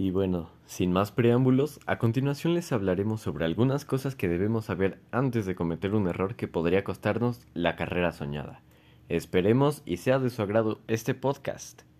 Y bueno, sin más preámbulos, a continuación les hablaremos sobre algunas cosas que debemos saber antes de cometer un error que podría costarnos la carrera soñada. Esperemos y sea de su agrado este podcast.